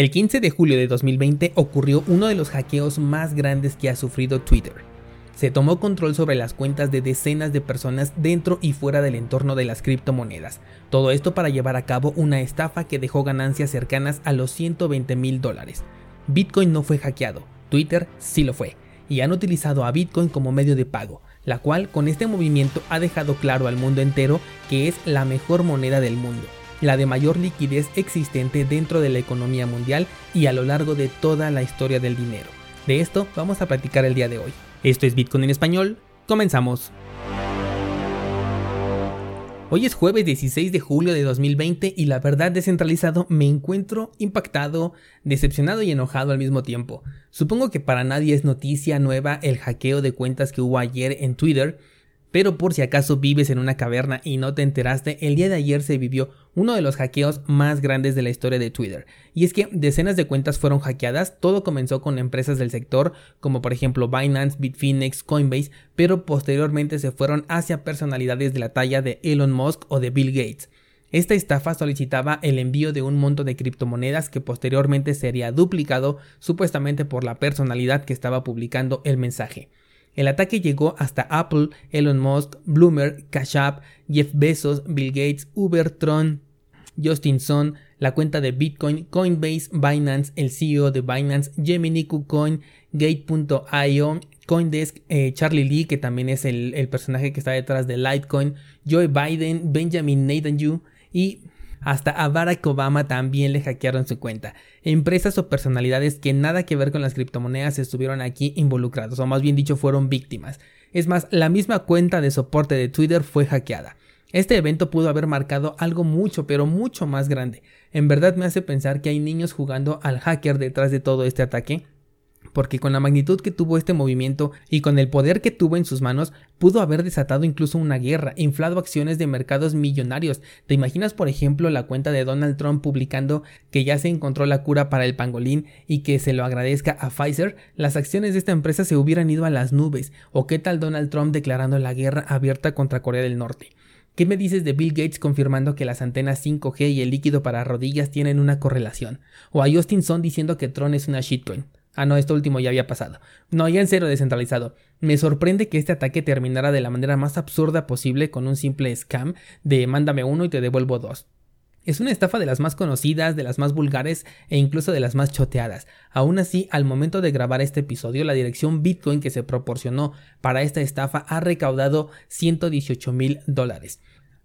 El 15 de julio de 2020 ocurrió uno de los hackeos más grandes que ha sufrido Twitter. Se tomó control sobre las cuentas de decenas de personas dentro y fuera del entorno de las criptomonedas. Todo esto para llevar a cabo una estafa que dejó ganancias cercanas a los 120 mil dólares. Bitcoin no fue hackeado, Twitter sí lo fue, y han utilizado a Bitcoin como medio de pago, la cual con este movimiento ha dejado claro al mundo entero que es la mejor moneda del mundo, la de mayor liquidez existente dentro de la economía mundial y a lo largo de toda la historia del dinero. De esto vamos a platicar el día de hoy. Esto es Bitcoin en español, comenzamos. Hoy es jueves 16 de julio de 2020 y la verdad descentralizado me encuentro impactado, decepcionado y enojado al mismo tiempo. Supongo que para nadie es noticia nueva el hackeo de cuentas que hubo ayer en Twitter, pero por si acaso vives en una caverna y no te enteraste, el día de ayer se vivió uno de los hackeos más grandes de la historia de Twitter. Y es que decenas de cuentas fueron hackeadas, todo comenzó con empresas del sector como por ejemplo Binance, Bitfinex, Coinbase, pero posteriormente se fueron hacia personalidades de la talla de Elon Musk o de Bill Gates. Esta estafa solicitaba el envío de un monto de criptomonedas que posteriormente sería duplicado supuestamente por la personalidad que estaba publicando el mensaje. El ataque llegó hasta Apple, Elon Musk, Bloomer, Cash App, Jeff Bezos, Bill Gates, Uber, Tron, Justin Sun, la cuenta de Bitcoin, Coinbase, Binance, el CEO de Binance, Gemini, KuCoin, Gate.io, Coindesk, eh, Charlie Lee, que también es el, personaje que está detrás de Litecoin, Joe Biden, Benjamin Netanyahu y hasta a Barack Obama también le hackearon su cuenta. Empresas o personalidades que nada que ver con las criptomonedas estuvieron aquí involucrados, o más bien dicho fueron víctimas. Es más, la misma cuenta de soporte de Twitter fue hackeada. Este evento pudo haber marcado algo mucho, pero mucho más grande. En verdad me hace pensar que hay niños jugando al hacker detrás de todo este ataque porque con la magnitud que tuvo este movimiento y con el poder que tuvo en sus manos, pudo haber desatado incluso una guerra, inflado acciones de mercados millonarios. ¿Te imaginas, por ejemplo, la cuenta de Donald Trump publicando que ya se encontró la cura para el pangolín y que se lo agradezca a Pfizer? Las acciones de esta empresa se hubieran ido a las nubes. ¿O qué tal Donald Trump declarando la guerra abierta contra Corea del Norte? ¿Qué me dices de Bill Gates confirmando que las antenas 5G y el líquido para rodillas tienen una correlación? ¿O a Justin Sun diciendo que Tron es una shitcoin? Ah, no, esto último ya había pasado. No, ya en cero descentralizado. Me sorprende que este ataque terminara de la manera más absurda posible con un simple scam de mándame uno y te devuelvo dos. Es una estafa de las más conocidas, de las más vulgares e incluso de las más choteadas. Aún así, al momento de grabar este episodio, la dirección Bitcoin que se proporcionó para esta estafa ha recaudado 118 mil dólares.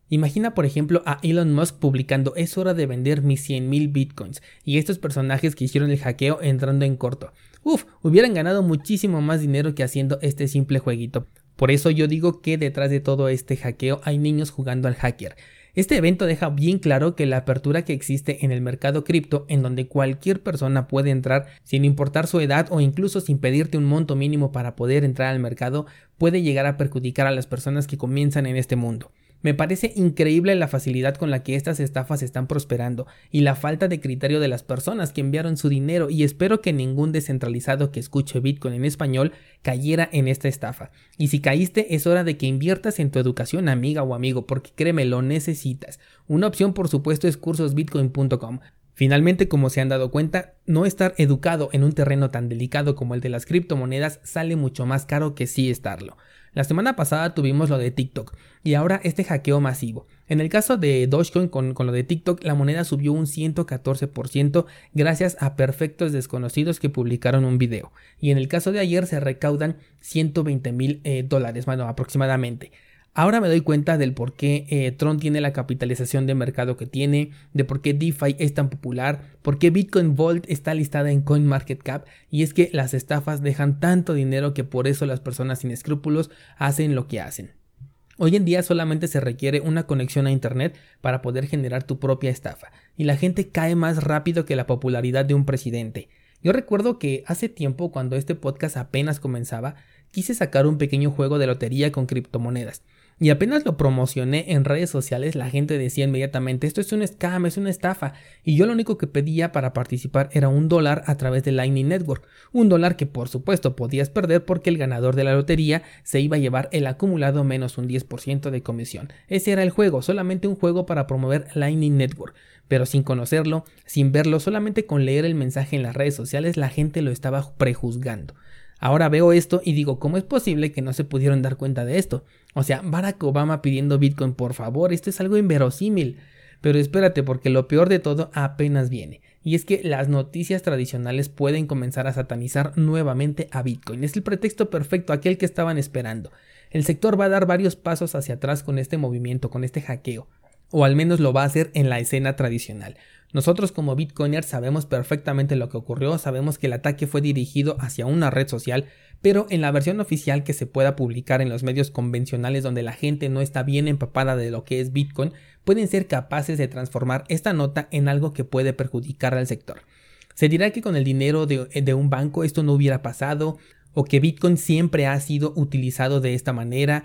Imagina, por ejemplo, a Elon Musk publicando es hora de vender mis 100.000 bitcoins y estos personajes que hicieron el hackeo entrando en corto. Uf, hubieran ganado muchísimo más dinero que haciendo este simple jueguito. Por eso yo digo que detrás de todo este hackeo hay niños jugando al hacker. Este evento deja bien claro que la apertura que existe en el mercado cripto, en donde cualquier persona puede entrar sin importar su edad o incluso sin pedirte un monto mínimo para poder entrar al mercado, puede llegar a perjudicar a las personas que comienzan en este mundo. Me parece increíble la facilidad con la que estas estafas están prosperando y la falta de criterio de las personas que enviaron su dinero y espero que ningún descentralizado que escuche Bitcoin en español cayera en esta estafa. Y si caíste es hora de que inviertas en tu educación amiga o amigo porque créeme lo necesitas. Una opción por supuesto es cursosbitcoin.com. Finalmente, como se han dado cuenta, no estar educado en un terreno tan delicado como el de las criptomonedas sale mucho más caro que sí estarlo. La semana pasada tuvimos lo de TikTok y ahora este hackeo masivo. En el caso de Dogecoin con, lo de TikTok, la moneda subió un 114% gracias a perfectos desconocidos que publicaron un video. Y en el caso de ayer se recaudan 120 mil eh, dólares, bueno, aproximadamente. Ahora me doy cuenta del por qué eh, Tron tiene la capitalización de mercado que tiene, de por qué DeFi es tan popular, por qué Bitcoin Vault está listada en CoinMarketCap y es que las estafas dejan tanto dinero que por eso las personas sin escrúpulos hacen lo que hacen. Hoy en día solamente se requiere una conexión a Internet para poder generar tu propia estafa y la gente cae más rápido que la popularidad de un presidente. Yo recuerdo que hace tiempo cuando este podcast apenas comenzaba, quise sacar un pequeño juego de lotería con criptomonedas y apenas lo promocioné en redes sociales, la gente decía inmediatamente esto es un scam, es una estafa, y yo lo único que pedía para participar era un dólar a través de Lightning Network, un dólar que por supuesto podías perder porque el ganador de la lotería se iba a llevar el acumulado menos un 10% de comisión. Ese era el juego, solamente un juego para promover Lightning Network, pero sin conocerlo, sin verlo, solamente con leer el mensaje en las redes sociales la gente lo estaba prejuzgando. Ahora veo esto y digo, ¿cómo es posible que no se pudieron dar cuenta de esto? O sea, Barack Obama pidiendo Bitcoin, por favor, esto es algo inverosímil. Pero espérate, porque lo peor de todo apenas viene. Y es que las noticias tradicionales pueden comenzar a satanizar nuevamente a Bitcoin. Es el pretexto perfecto, aquel que estaban esperando. El sector va a dar varios pasos hacia atrás con este movimiento, con este hackeo. O al menos lo va a hacer en la escena tradicional. Nosotros como Bitcoiners sabemos perfectamente lo que ocurrió, sabemos que el ataque fue dirigido hacia una red social, pero en la versión oficial que se pueda publicar en los medios convencionales donde la gente no está bien empapada de lo que es Bitcoin, pueden ser capaces de transformar esta nota en algo que puede perjudicar al sector. Se dirá que con el dinero de, de un banco esto no hubiera pasado, o que Bitcoin siempre ha sido utilizado de esta manera,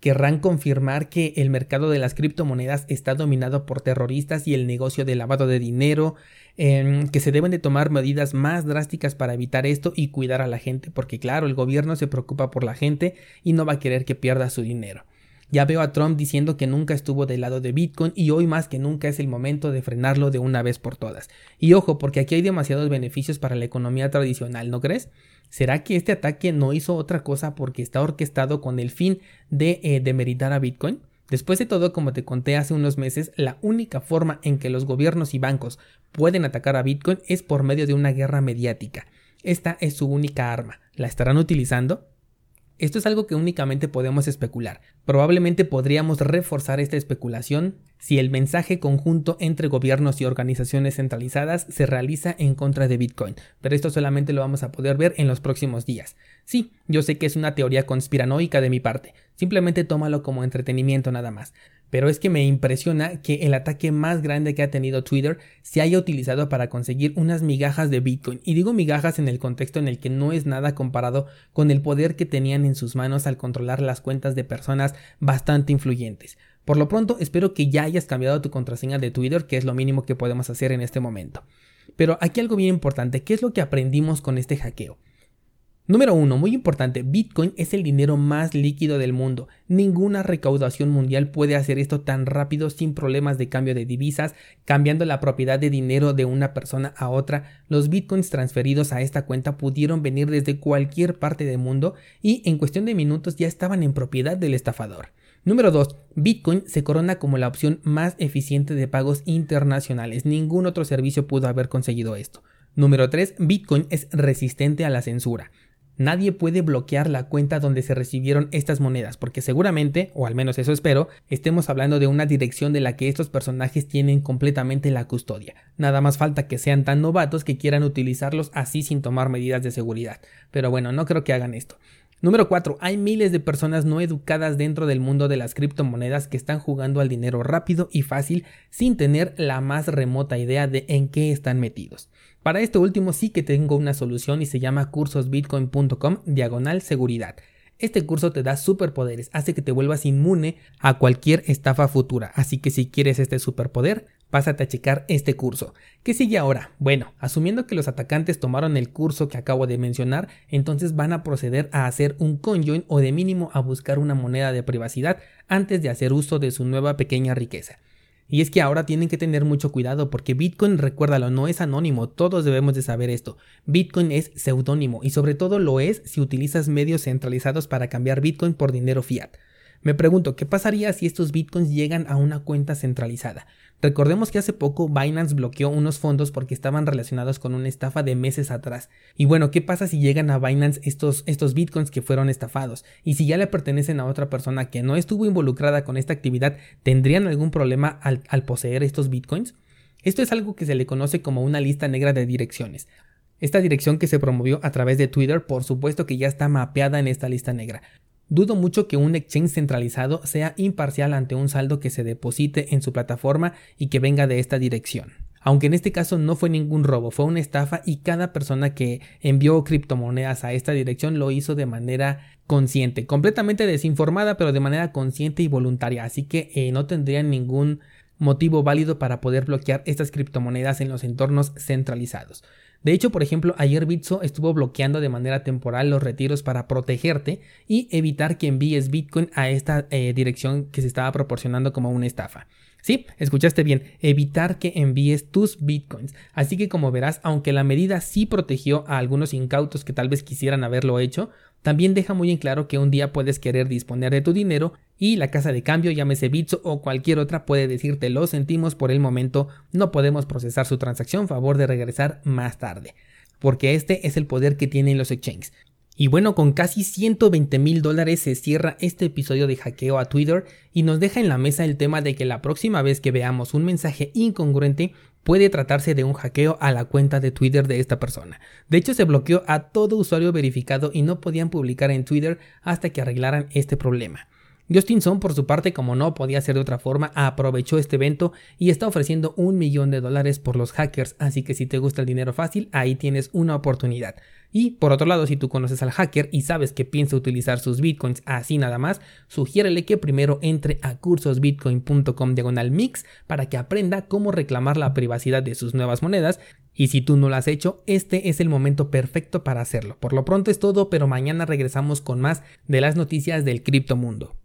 querrán confirmar que el mercado de las criptomonedas está dominado por terroristas y el negocio de lavado de dinero, em, que se deben de tomar medidas más drásticas para evitar esto y cuidar a la gente, porque claro, el gobierno se preocupa por la gente y no va a querer que pierda su dinero. Ya veo a Trump diciendo que nunca estuvo del lado de Bitcoin y hoy más que nunca es el momento de frenarlo de una vez por todas. Y ojo, porque aquí hay demasiados beneficios para la economía tradicional, ¿no crees? ¿Será que este ataque no hizo otra cosa porque está orquestado con el fin de eh, demeritar a Bitcoin? Después de todo, como te conté hace unos meses, la única forma en que los gobiernos y bancos pueden atacar a Bitcoin es por medio de una guerra mediática. Esta es su única arma. ¿La estarán utilizando? Esto es algo que únicamente podemos especular. Probablemente podríamos reforzar esta especulación si el mensaje conjunto entre gobiernos y organizaciones centralizadas se realiza en contra de Bitcoin, pero esto solamente lo vamos a poder ver en los próximos días. Sí, yo sé que es una teoría conspiranoica de mi parte, simplemente tómalo como entretenimiento nada más. Pero es que me impresiona que el ataque más grande que ha tenido Twitter se haya utilizado para conseguir unas migajas de Bitcoin. Y digo migajas en el contexto en el que no es nada comparado con el poder que tenían en sus manos al controlar las cuentas de personas bastante influyentes. Por lo pronto, espero que ya hayas cambiado tu contraseña de Twitter, que es lo mínimo que podemos hacer en este momento. Pero aquí algo bien importante, ¿qué es lo que aprendimos con este hackeo? Número 1. Muy importante, Bitcoin es el dinero más líquido del mundo. Ninguna recaudación mundial puede hacer esto tan rápido sin problemas de cambio de divisas, cambiando la propiedad de dinero de una persona a otra. Los Bitcoins transferidos a esta cuenta pudieron venir desde cualquier parte del mundo y en cuestión de minutos ya estaban en propiedad del estafador. Número 2. Bitcoin se corona como la opción más eficiente de pagos internacionales. Ningún otro servicio pudo haber conseguido esto. Número 3. Bitcoin es resistente a la censura nadie puede bloquear la cuenta donde se recibieron estas monedas, porque seguramente, o al menos eso espero, estemos hablando de una dirección de la que estos personajes tienen completamente la custodia. Nada más falta que sean tan novatos que quieran utilizarlos así sin tomar medidas de seguridad. Pero bueno, no creo que hagan esto. Número 4. Hay miles de personas no educadas dentro del mundo de las criptomonedas que están jugando al dinero rápido y fácil sin tener la más remota idea de en qué están metidos. Para esto último sí que tengo una solución y se llama cursosbitcoin.com diagonal seguridad. Este curso te da superpoderes, hace que te vuelvas inmune a cualquier estafa futura, así que si quieres este superpoder, pásate a checar este curso. ¿Qué sigue ahora? Bueno, asumiendo que los atacantes tomaron el curso que acabo de mencionar, entonces van a proceder a hacer un conjoin o de mínimo a buscar una moneda de privacidad antes de hacer uso de su nueva pequeña riqueza. Y es que ahora tienen que tener mucho cuidado porque Bitcoin, recuérdalo, no es anónimo, todos debemos de saber esto. Bitcoin es seudónimo y sobre todo lo es si utilizas medios centralizados para cambiar Bitcoin por dinero fiat. Me pregunto, ¿qué pasaría si estos bitcoins llegan a una cuenta centralizada? Recordemos que hace poco Binance bloqueó unos fondos porque estaban relacionados con una estafa de meses atrás. Y bueno, ¿qué pasa si llegan a Binance estos, estos bitcoins que fueron estafados? Y si ya le pertenecen a otra persona que no estuvo involucrada con esta actividad, ¿tendrían algún problema al, al poseer estos bitcoins? Esto es algo que se le conoce como una lista negra de direcciones. Esta dirección que se promovió a través de Twitter, por supuesto que ya está mapeada en esta lista negra. Dudo mucho que un exchange centralizado sea imparcial ante un saldo que se deposite en su plataforma y que venga de esta dirección. aunque en este caso no fue ningún robo, fue una estafa y cada persona que envió criptomonedas a esta dirección lo hizo de manera consciente, completamente desinformada, pero de manera consciente y voluntaria, así que eh, no tendrían ningún motivo válido para poder bloquear estas criptomonedas en los entornos centralizados. De hecho, por ejemplo, ayer Bitso estuvo bloqueando de manera temporal los retiros para protegerte y evitar que envíes Bitcoin a esta eh, dirección que se estaba proporcionando como una estafa. Sí, escuchaste bien, evitar que envíes tus bitcoins. Así que como verás, aunque la medida sí protegió a algunos incautos que tal vez quisieran haberlo hecho, también deja muy en claro que un día puedes querer disponer de tu dinero y la casa de cambio, llámese Bitso o cualquier otra, puede decirte lo sentimos por el momento, no podemos procesar su transacción, favor de regresar más tarde. Porque este es el poder que tienen los exchanges. Y bueno, con casi 120 mil dólares se cierra este episodio de hackeo a Twitter y nos deja en la mesa el tema de que la próxima vez que veamos un mensaje incongruente puede tratarse de un hackeo a la cuenta de Twitter de esta persona. De hecho, se bloqueó a todo usuario verificado y no podían publicar en Twitter hasta que arreglaran este problema. Justinson, por su parte, como no podía ser de otra forma, aprovechó este evento y está ofreciendo un millón de dólares por los hackers, así que si te gusta el dinero fácil, ahí tienes una oportunidad. Y por otro lado, si tú conoces al hacker y sabes que piensa utilizar sus bitcoins así nada más, sugiérele que primero entre a cursosbitcoin.com diagonal mix para que aprenda cómo reclamar la privacidad de sus nuevas monedas. Y si tú no lo has hecho, este es el momento perfecto para hacerlo. Por lo pronto es todo, pero mañana regresamos con más de las noticias del criptomundo.